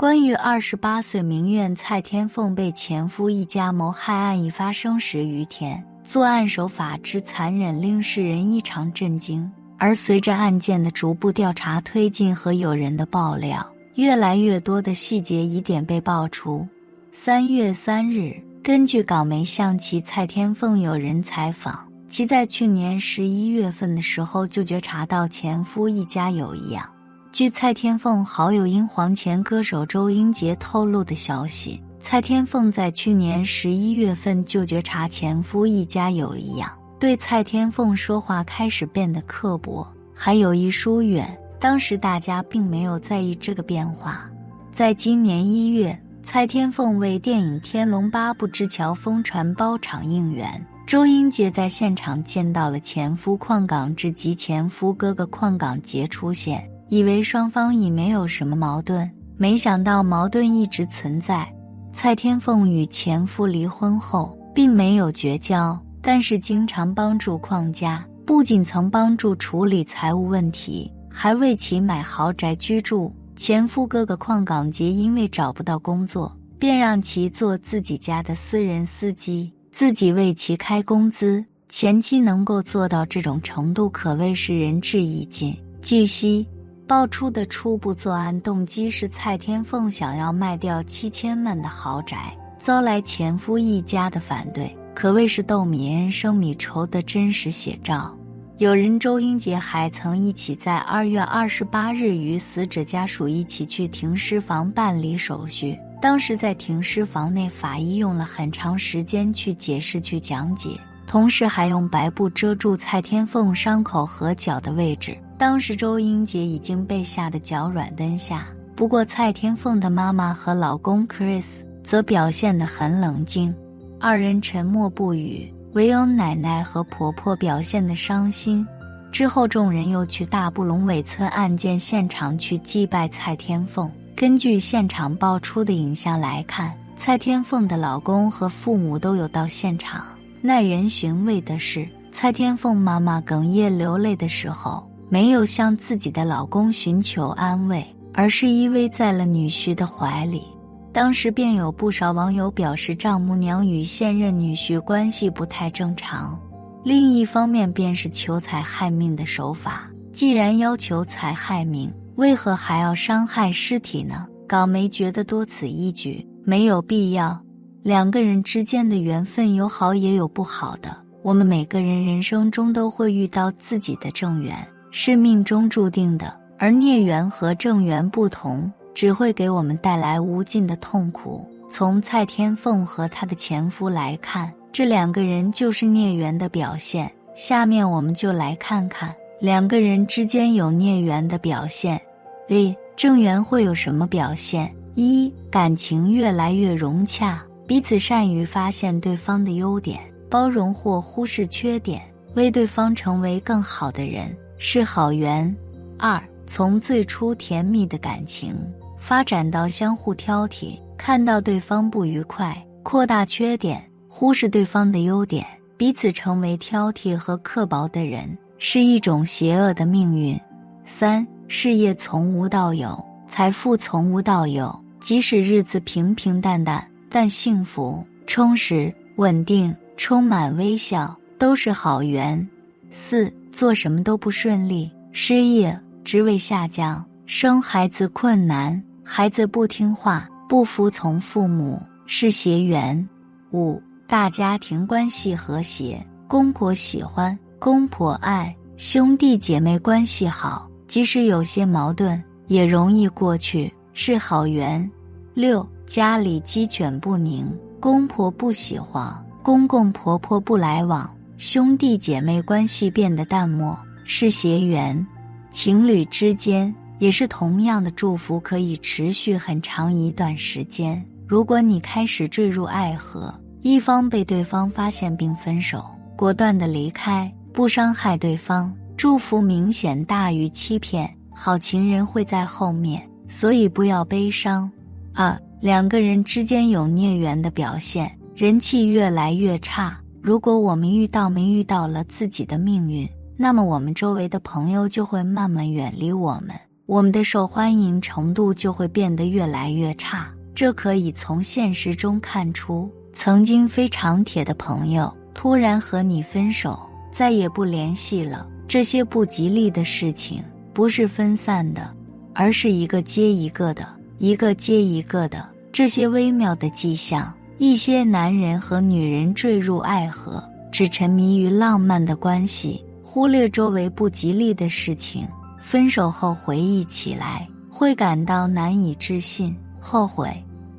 关于二十八岁名媛蔡天凤被前夫一家谋害案已发生十余天，作案手法之残忍令世人异常震惊。而随着案件的逐步调查推进和有人的爆料，越来越多的细节疑点被爆出。三月三日，根据港媒向其蔡天凤有人采访，其在去年十一月份的时候就觉察到前夫一家有异样。据蔡天凤好友英皇前歌手周英杰透露的消息，蔡天凤在去年十一月份就觉察前夫一家有异样，对蔡天凤说话开始变得刻薄，还有意疏远。当时大家并没有在意这个变化。在今年一月，蔡天凤为电影《天龙八部》之乔峰传包场应援，周英杰在现场见到了前夫邝港志及前夫哥哥邝港杰出现。以为双方已没有什么矛盾，没想到矛盾一直存在。蔡天凤与前夫离婚后，并没有绝交，但是经常帮助邝家，不仅曾帮助处理财务问题，还为其买豪宅居住。前夫哥哥邝港杰因为找不到工作，便让其做自己家的私人司机，自己为其开工资。前妻能够做到这种程度，可谓是仁至义尽。据悉。爆出的初步作案动机是蔡天凤想要卖掉七千万的豪宅，遭来前夫一家的反对，可谓是斗米恩生米仇的真实写照。有人周英杰还曾一起在二月二十八日与死者家属一起去停尸房办理手续，当时在停尸房内，法医用了很长时间去解释、去讲解，同时还用白布遮住蔡天凤伤口和脚的位置。当时周英杰已经被吓得脚软蹲下，不过蔡天凤的妈妈和老公 Chris 则表现得很冷静，二人沉默不语，唯有奶奶和婆婆表现得伤心。之后，众人又去大布龙尾村案件现场去祭拜蔡天凤。根据现场爆出的影像来看，蔡天凤的老公和父母都有到现场。耐人寻味的是，蔡天凤妈妈哽咽流泪的时候。没有向自己的老公寻求安慰，而是依偎在了女婿的怀里。当时便有不少网友表示，丈母娘与现任女婿关系不太正常。另一方面，便是求财害命的手法。既然要求财害命，为何还要伤害尸体呢？港媒觉得多此一举，没有必要。两个人之间的缘分有好也有不好的，我们每个人人生中都会遇到自己的正缘。是命中注定的，而孽缘和正缘不同，只会给我们带来无尽的痛苦。从蔡天凤和她的前夫来看，这两个人就是孽缘的表现。下面我们就来看看两个人之间有孽缘的表现。一正缘会有什么表现？一感情越来越融洽，彼此善于发现对方的优点，包容或忽视缺点，为对方成为更好的人。是好缘。二，从最初甜蜜的感情发展到相互挑剔，看到对方不愉快，扩大缺点，忽视对方的优点，彼此成为挑剔和刻薄的人，是一种邪恶的命运。三，事业从无到有，财富从无到有，即使日子平平淡淡，但幸福、充实、稳定，充满微笑，都是好缘。四。做什么都不顺利，失业，职位下降，生孩子困难，孩子不听话，不服从父母，是邪缘。五大家庭关系和谐，公婆喜欢，公婆爱，兄弟姐妹关系好，即使有些矛盾也容易过去，是好缘。六家里鸡犬不宁，公婆不喜欢，公公婆婆不来往。兄弟姐妹关系变得淡漠是邪缘，情侣之间也是同样的祝福，可以持续很长一段时间。如果你开始坠入爱河，一方被对方发现并分手，果断的离开，不伤害对方，祝福明显大于欺骗，好情人会在后面，所以不要悲伤。二两个人之间有孽缘的表现，人气越来越差。如果我们遇到没遇到了自己的命运，那么我们周围的朋友就会慢慢远离我们。我们的受欢迎程度就会变得越来越差。这可以从现实中看出。曾经非常铁的朋友突然和你分手，再也不联系了。这些不吉利的事情不是分散的，而是一个接一个的，一个接一个的。这些微妙的迹象，一些男人和女人坠入爱河，只沉迷于浪漫的关系，忽略周围不吉利的事情。分手后回忆起来，会感到难以置信、后悔，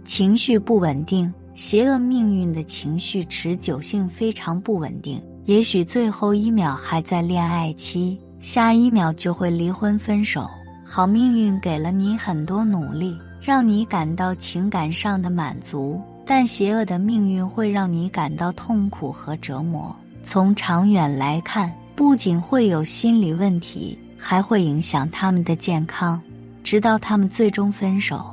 情绪不稳定。邪恶命运的情绪持久性非常不稳定，也许最后一秒还在恋爱期，下一秒就会离婚分手。好命运给了你很多努力，让你感到情感上的满足，但邪恶的命运会让你感到痛苦和折磨。从长远来看，不仅会有心理问题，还会影响他们的健康，直到他们最终分手。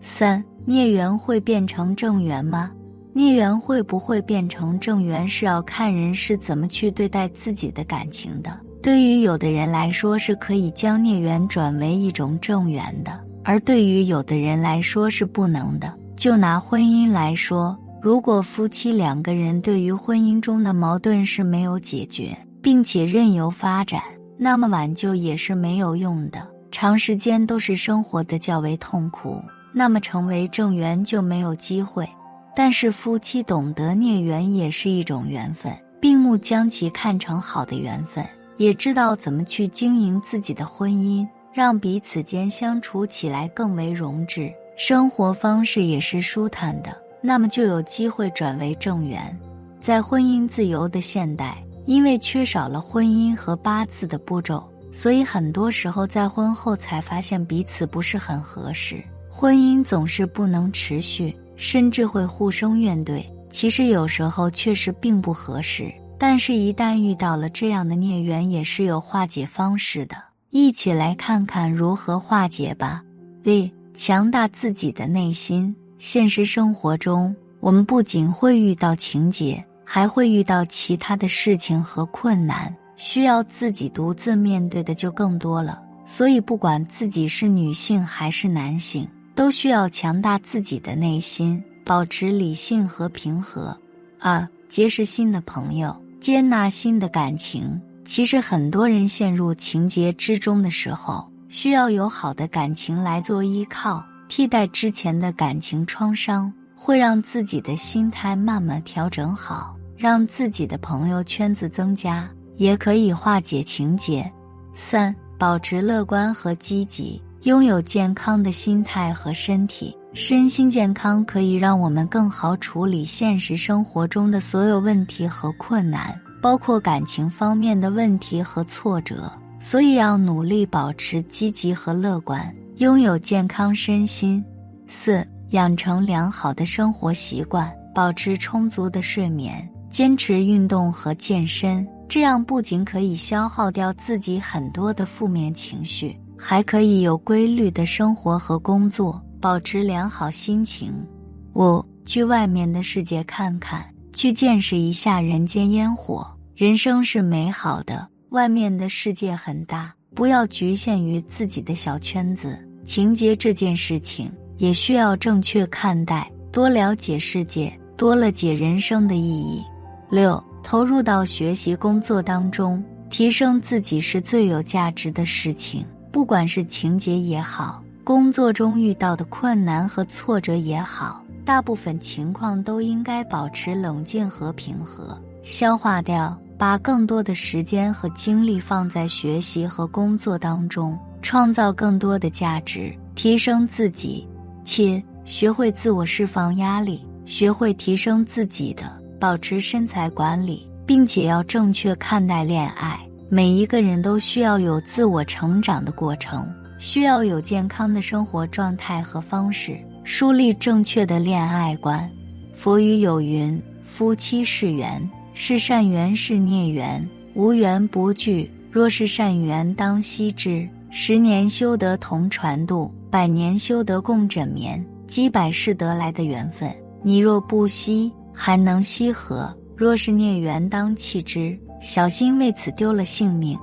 三。孽缘会变成正缘吗？孽缘会不会变成正缘，是要看人是怎么去对待自己的感情的。对于有的人来说，是可以将孽缘转为一种正缘的；而对于有的人来说是不能的。就拿婚姻来说，如果夫妻两个人对于婚姻中的矛盾是没有解决，并且任由发展，那么挽救也是没有用的，长时间都是生活的较为痛苦。那么成为正缘就没有机会，但是夫妻懂得孽缘也是一种缘分，并目将其看成好的缘分，也知道怎么去经营自己的婚姻，让彼此间相处起来更为融洽，生活方式也是舒坦的，那么就有机会转为正缘。在婚姻自由的现代，因为缺少了婚姻和八字的步骤，所以很多时候在婚后才发现彼此不是很合适。婚姻总是不能持续，甚至会互生怨怼。其实有时候确实并不合适，但是，一旦遇到了这样的孽缘，也是有化解方式的。一起来看看如何化解吧。D. 强大自己的内心。现实生活中，我们不仅会遇到情节，还会遇到其他的事情和困难，需要自己独自面对的就更多了。所以，不管自己是女性还是男性。都需要强大自己的内心，保持理性和平和。二、结识新的朋友，接纳新的感情。其实很多人陷入情结之中的时候，需要有好的感情来做依靠，替代之前的感情创伤，会让自己的心态慢慢调整好，让自己的朋友圈子增加，也可以化解情结。三、保持乐观和积极。拥有健康的心态和身体，身心健康可以让我们更好处理现实生活中的所有问题和困难，包括感情方面的问题和挫折。所以要努力保持积极和乐观，拥有健康身心。四、养成良好的生活习惯，保持充足的睡眠，坚持运动和健身，这样不仅可以消耗掉自己很多的负面情绪。还可以有规律的生活和工作，保持良好心情。五，去外面的世界看看，去见识一下人间烟火。人生是美好的，外面的世界很大，不要局限于自己的小圈子。情节这件事情也需要正确看待，多了解世界，多了解人生的意义。六，投入到学习工作当中，提升自己是最有价值的事情。不管是情节也好，工作中遇到的困难和挫折也好，大部分情况都应该保持冷静和平和，消化掉，把更多的时间和精力放在学习和工作当中，创造更多的价值，提升自己。七，学会自我释放压力，学会提升自己的，保持身材管理，并且要正确看待恋爱。每一个人都需要有自我成长的过程，需要有健康的生活状态和方式，树立正确的恋爱观。佛语有云：“夫妻是缘，是善缘是孽缘，无缘不聚。若是善缘，当惜之。十年修得同船渡，百年修得共枕眠。积百世得来的缘分，你若不惜，还能惜何？若是孽缘，当弃之。”小心为此丢了性命。